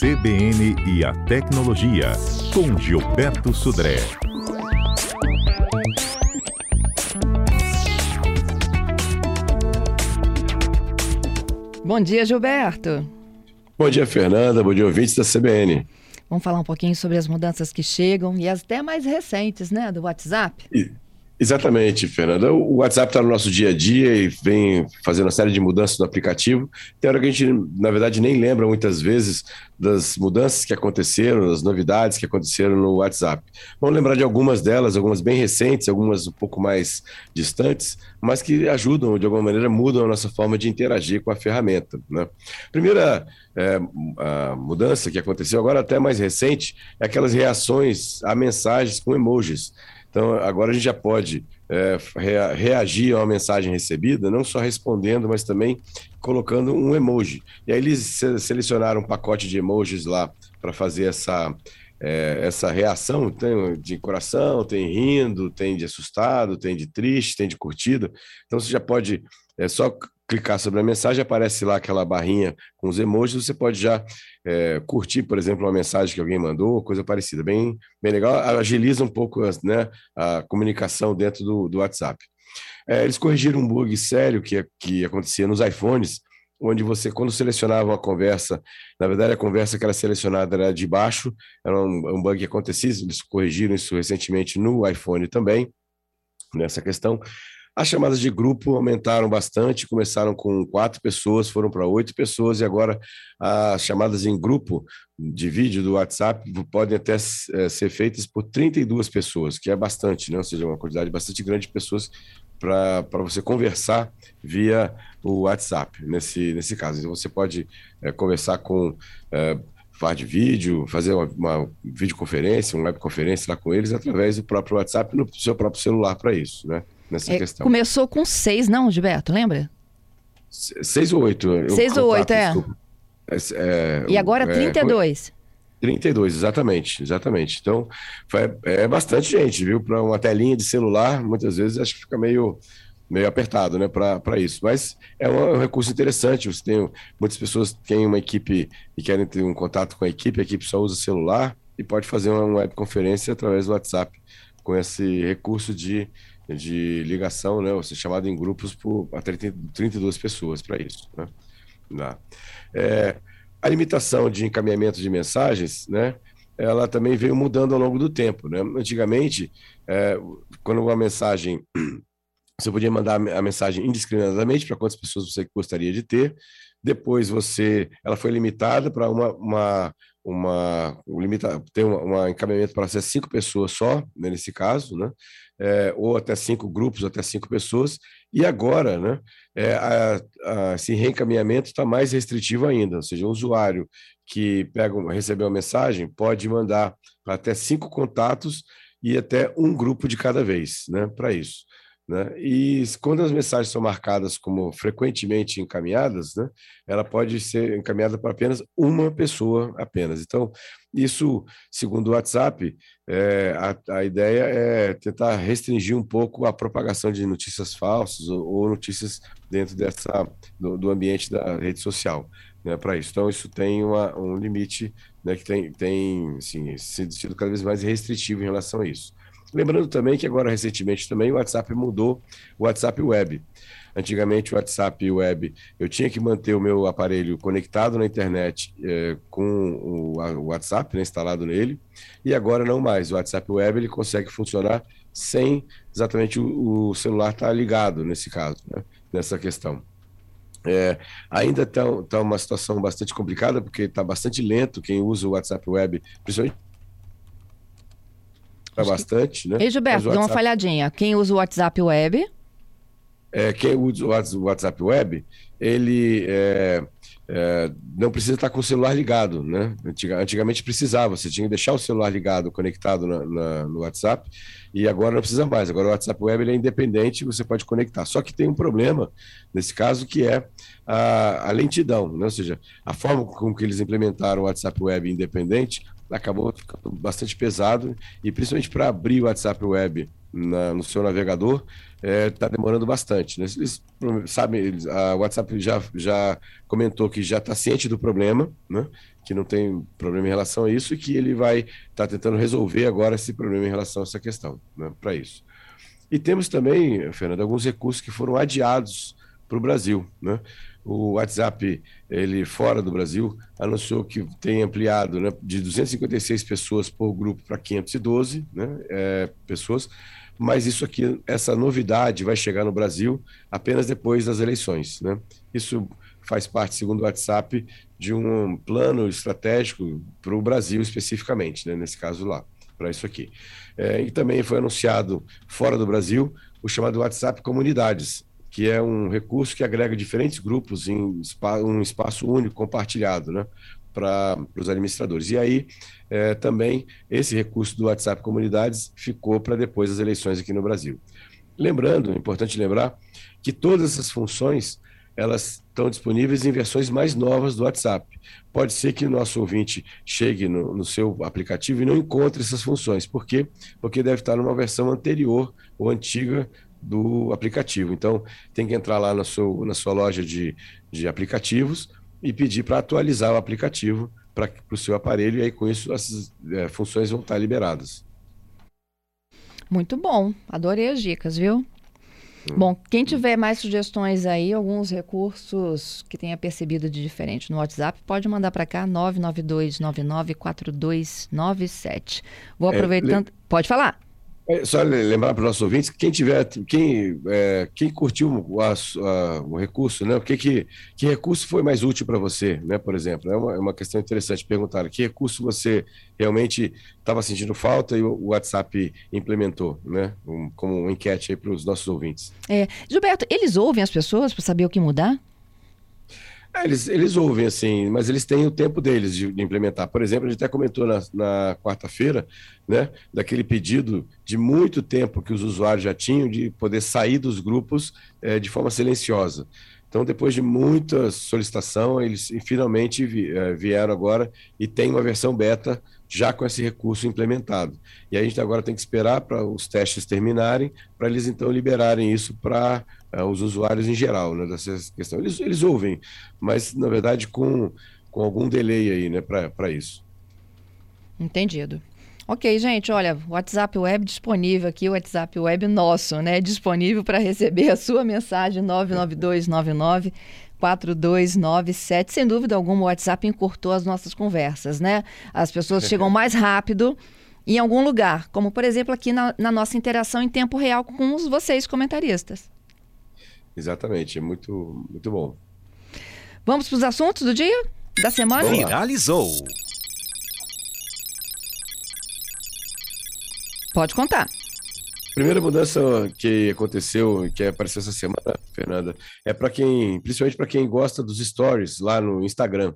CBN e a Tecnologia, com Gilberto Sudré. Bom dia, Gilberto. Bom dia, Fernanda. Bom dia, ouvintes da CBN. Vamos falar um pouquinho sobre as mudanças que chegam e as até mais recentes, né, do WhatsApp? E... Exatamente, Fernanda. O WhatsApp está no nosso dia a dia e vem fazendo uma série de mudanças no aplicativo. Tem hora que a gente, na verdade, nem lembra muitas vezes das mudanças que aconteceram, das novidades que aconteceram no WhatsApp. Vamos lembrar de algumas delas, algumas bem recentes, algumas um pouco mais distantes, mas que ajudam, de alguma maneira, mudam a nossa forma de interagir com a ferramenta. Né? Primeira é, a mudança que aconteceu agora, até mais recente, é aquelas reações a mensagens com emojis. Então, agora a gente já pode é, reagir a uma mensagem recebida, não só respondendo, mas também colocando um emoji. E aí eles selecionaram um pacote de emojis lá para fazer essa, é, essa reação. Tem de coração, tem rindo, tem de assustado, tem de triste, tem de curtida. Então você já pode é só clicar sobre a mensagem, aparece lá aquela barrinha com os emojis, você pode já é, curtir, por exemplo, uma mensagem que alguém mandou, coisa parecida. Bem, bem legal, agiliza um pouco né, a comunicação dentro do, do WhatsApp. É, eles corrigiram um bug sério que, que acontecia nos iPhones, onde você, quando selecionava uma conversa, na verdade a conversa que era selecionada era de baixo, era um, um bug que acontecia, eles corrigiram isso recentemente no iPhone também, nessa questão. As chamadas de grupo aumentaram bastante, começaram com quatro pessoas, foram para oito pessoas, e agora as chamadas em grupo de vídeo do WhatsApp podem até é, ser feitas por 32 pessoas, que é bastante, né? ou seja, uma quantidade bastante grande de pessoas para você conversar via o WhatsApp, nesse, nesse caso. Então, você pode é, conversar com. É, de vídeo, fazer uma, uma videoconferência, uma webconferência lá com eles através do próprio WhatsApp no seu próprio celular para isso, né? Nessa é, questão. Começou com seis, não, Gilberto? Lembra? Seis ou oito. Seis ou oito, é. é. é. E agora é, 32. 32, exatamente, exatamente. Então, foi, é bastante gente, viu? Para uma telinha de celular, muitas vezes acho que fica meio, meio apertado, né, para isso. Mas é um, é um, recurso interessante. Você tem muitas pessoas têm uma equipe e querem ter um contato com a equipe, a equipe só usa celular e pode fazer uma webconferência através do WhatsApp com esse recurso de de ligação, né, ou seja, chamado em grupos por até 32 pessoas para isso. Né? É, a limitação de encaminhamento de mensagens, né, ela também veio mudando ao longo do tempo. Né? Antigamente, é, quando uma mensagem, você podia mandar a mensagem indiscriminadamente para quantas pessoas você gostaria de ter, depois você, ela foi limitada para uma, uma uma um limita, tem um encaminhamento para ser cinco pessoas só, né, nesse caso, né? É, ou até cinco grupos, até cinco pessoas, e agora né, é, a, a, esse reencaminhamento está mais restritivo ainda, ou seja, o usuário que pega, recebeu a mensagem pode mandar até cinco contatos e até um grupo de cada vez né, para isso. Né? E quando as mensagens são marcadas como frequentemente encaminhadas, né, ela pode ser encaminhada para apenas uma pessoa apenas. Então, isso, segundo o WhatsApp, é, a, a, ideia é tentar restringir um pouco a propagação de notícias falsas ou, ou notícias dentro dessa do, do, ambiente da rede social. Né, para isso. Então, isso tem uma, um limite né, que tem, tem assim, sido cada vez mais restritivo em relação a isso. Lembrando também que agora, recentemente, também o WhatsApp mudou o WhatsApp Web. Antigamente, o WhatsApp Web, eu tinha que manter o meu aparelho conectado na internet é, com o, o WhatsApp né, instalado nele, e agora não mais. O WhatsApp Web ele consegue funcionar sem exatamente o, o celular estar tá ligado, nesse caso, né, nessa questão. É, ainda está tá uma situação bastante complicada, porque está bastante lento quem usa o WhatsApp Web, principalmente bastante, né? E Gilberto, WhatsApp... dá uma falhadinha. Quem usa o WhatsApp Web? É, quem usa o WhatsApp Web, ele é, é, não precisa estar com o celular ligado, né? Antigamente precisava, você tinha que deixar o celular ligado, conectado na, na, no WhatsApp, e agora não precisa mais. Agora o WhatsApp Web é independente, você pode conectar. Só que tem um problema nesse caso que é a, a lentidão, né? ou seja, a forma com que eles implementaram o WhatsApp Web independente acabou ficando bastante pesado e principalmente para abrir o WhatsApp Web na, no seu navegador, está é, tá demorando bastante. Né? Eles sabem, a WhatsApp já, já comentou que já está ciente do problema, né? que não tem problema em relação a isso e que ele vai estar tá tentando resolver agora esse problema em relação a essa questão, né? para isso. E temos também, Fernando, alguns recursos que foram adiados para o Brasil. Né? O WhatsApp, ele fora do Brasil, anunciou que tem ampliado né, de 256 pessoas por grupo para 512 né, é, pessoas, mas isso aqui, essa novidade vai chegar no Brasil apenas depois das eleições. Né? Isso faz parte, segundo o WhatsApp, de um plano estratégico para o Brasil especificamente, né, nesse caso lá, para isso aqui. É, e também foi anunciado fora do Brasil o chamado WhatsApp Comunidades, que é um recurso que agrega diferentes grupos em um espaço único compartilhado, né? Para os administradores. E aí, é, também, esse recurso do WhatsApp Comunidades ficou para depois das eleições aqui no Brasil. Lembrando, é importante lembrar, que todas essas funções elas estão disponíveis em versões mais novas do WhatsApp. Pode ser que o nosso ouvinte chegue no, no, seu aplicativo e não encontre essas funções. Por quê? Porque deve estar numa versão anterior ou antiga do aplicativo. Então, tem que entrar lá no seu, na sua loja de, de aplicativos e pedir para atualizar o aplicativo para o seu aparelho, e aí com isso as é, funções vão estar liberadas. Muito bom, adorei as dicas, viu? Bom, quem tiver mais sugestões aí, alguns recursos que tenha percebido de diferente no WhatsApp, pode mandar para cá 992994297. Vou aproveitando. É, le... Pode falar. É, só lembrar para os nossos ouvintes, quem tiver, quem, é, quem curtiu o, a, a, o recurso, né? Que, que, que recurso foi mais útil para você, né? Por exemplo, é uma, é uma questão interessante perguntar. Que recurso você realmente estava sentindo falta e o WhatsApp implementou, né? Um, como uma enquete aí para os nossos ouvintes. É, Gilberto, eles ouvem as pessoas para saber o que mudar? É, eles, eles ouvem, assim, mas eles têm o tempo deles de, de implementar. Por exemplo, a gente até comentou na, na quarta-feira, né, daquele pedido de muito tempo que os usuários já tinham de poder sair dos grupos é, de forma silenciosa. Então, depois de muita solicitação, eles finalmente é, vieram agora e tem uma versão beta já com esse recurso implementado. E a gente agora tem que esperar para os testes terminarem, para eles então liberarem isso para os usuários em geral, né, dessa questão. Eles, eles ouvem, mas na verdade com, com algum delay aí, né, para isso. Entendido. Ok, gente, olha, WhatsApp Web disponível aqui, o WhatsApp Web nosso, né? Disponível para receber a sua mensagem 99299 4297. Sem dúvida alguma, o WhatsApp encurtou as nossas conversas, né? As pessoas chegam mais rápido em algum lugar, como por exemplo aqui na, na nossa interação em tempo real com os, vocês, comentaristas. Exatamente, é muito, muito bom. Vamos para os assuntos do dia? Da semana? Finalizou. Pode contar. Primeira mudança que aconteceu, que apareceu essa semana, Fernanda, é para quem, principalmente para quem gosta dos stories lá no Instagram.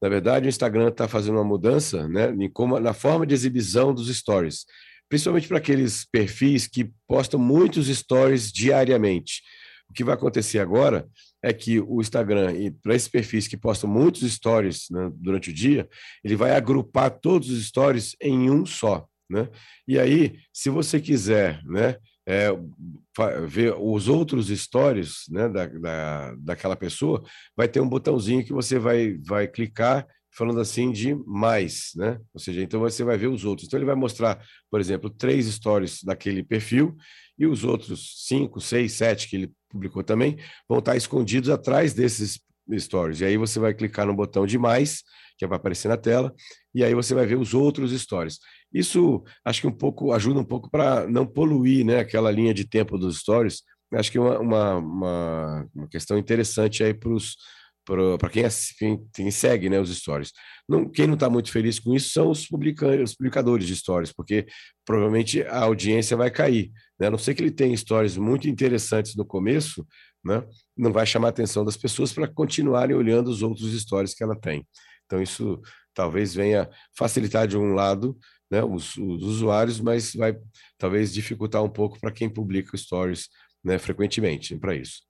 Na verdade, o Instagram está fazendo uma mudança né, em como, na forma de exibição dos stories, principalmente para aqueles perfis que postam muitos stories diariamente. O que vai acontecer agora é que o Instagram, para esses perfis que postam muitos stories né, durante o dia, ele vai agrupar todos os stories em um só. Né? E aí, se você quiser né, é, ver os outros stories né, da, da, daquela pessoa, vai ter um botãozinho que você vai, vai clicar falando assim de mais, né? Ou seja, então você vai ver os outros. Então ele vai mostrar, por exemplo, três stories daquele perfil e os outros cinco, seis, sete que ele publicou também vão estar escondidos atrás desses stories. E aí você vai clicar no botão de mais, que vai aparecer na tela, e aí você vai ver os outros stories. Isso acho que um pouco ajuda um pouco para não poluir né, aquela linha de tempo dos stories. Acho que é uma, uma, uma, uma questão interessante aí para quem, quem, quem, segue né, os stories. Não, quem não está muito feliz com isso são os, os publicadores de stories, porque provavelmente a audiência vai cair. Né? A não ser que ele tenha stories muito interessantes no começo, né? não vai chamar a atenção das pessoas para continuarem olhando os outros stories que ela tem. Então, isso talvez venha facilitar de um lado né, os, os, usuários, mas vai talvez dificultar um pouco para quem publica stories né, frequentemente para isso.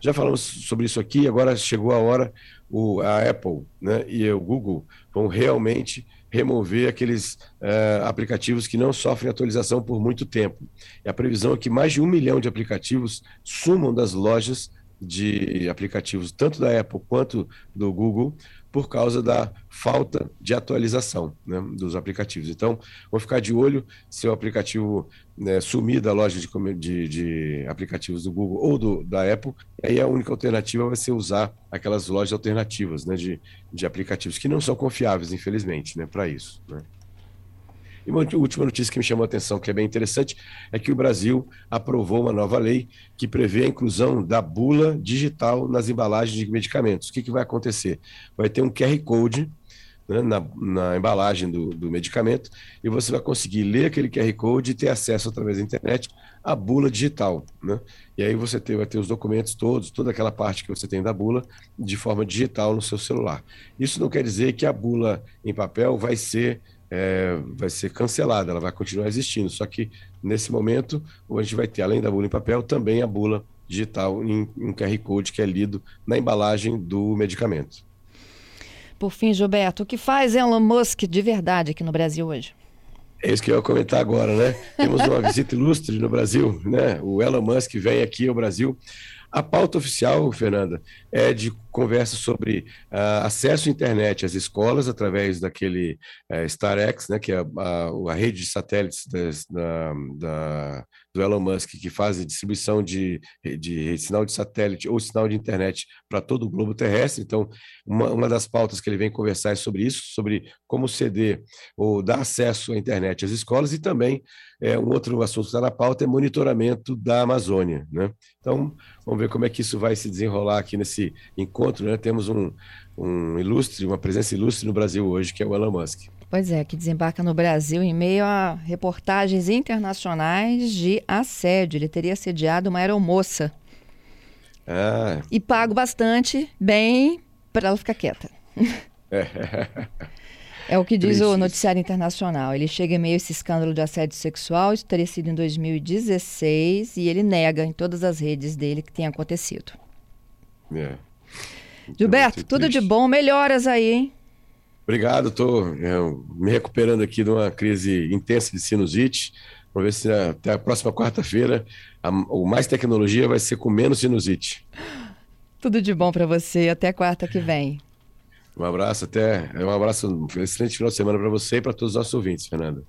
Já falamos sobre isso aqui, agora chegou a hora, o, a Apple né, e o Google vão realmente remover aqueles uh, aplicativos que não sofrem atualização por muito tempo. E a previsão é que mais de um milhão de aplicativos sumam das lojas de aplicativos, tanto da Apple quanto do Google, por causa da falta de atualização né, dos aplicativos. Então, vou ficar de olho se o aplicativo né, sumir da loja de, de, de, aplicativos do Google ou do, da Apple, aí a única alternativa vai ser usar aquelas lojas alternativas né, de, de aplicativos que não são confiáveis, infelizmente, né, para isso. Né. E uma última notícia que me chamou a atenção, que é bem interessante, é que o Brasil aprovou uma nova lei que prevê a inclusão da bula digital nas embalagens de medicamentos. O que, que vai acontecer? Vai ter um QR Code né, na, na, embalagem do, do, medicamento e você vai conseguir ler aquele QR Code e ter acesso através da internet à bula digital. Né? E aí você ter, vai ter os documentos todos, toda aquela parte que você tem da bula, de forma digital no seu celular. Isso não quer dizer que a bula em papel vai ser é, vai ser cancelada, ela vai continuar existindo. Só que nesse momento a gente vai ter, além da bula em papel, também a bula digital em, um QR Code que é lido na embalagem do medicamento. Por fim, Gilberto, o que faz Elon Musk de verdade aqui no Brasil hoje? É isso que eu ia comentar agora, né? Temos uma visita ilustre no Brasil, né? O Elon Musk vem aqui ao Brasil a pauta oficial, Fernanda, é de conversa sobre uh, acesso à internet às escolas através daquele uh, StarX, né, que é a, a, a rede de satélites das, da, da, do Elon Musk, que faz distribuição de, de sinal de satélite ou sinal de internet para todo o globo terrestre. Então, uma, uma das pautas que ele vem conversar é sobre isso, sobre como ceder ou dar acesso à internet às escolas e também é, um outro assunto que está na pauta é monitoramento da Amazônia. Né? Então, vamos ver como é que isso vai se desenrolar aqui nesse encontro. Né? Temos um, um ilustre, uma presença ilustre no Brasil hoje, que é o Elon Musk. Pois é, que desembarca no Brasil em meio a reportagens internacionais de assédio. Ele teria assediado uma aeromoça. Ah. E pago bastante, bem, para ela ficar quieta. É. É o que diz o noticiário internacional. Ele chega em meio a esse escândalo de assédio sexual, isso teria sido em 2016, e ele nega em todas as redes dele que tenha acontecido. É. Gilberto, tudo de bom, melhoras aí, hein? Obrigado, estou é, me recuperando aqui de uma crise intensa de sinusite. Vamos ver se até a próxima quarta-feira o mais tecnologia vai ser com menos sinusite. Tudo de bom para você. Até quarta que vem. Um abraço, até. Um abraço, um excelente final de semana para você e para todos os nossos ouvintes, Fernanda.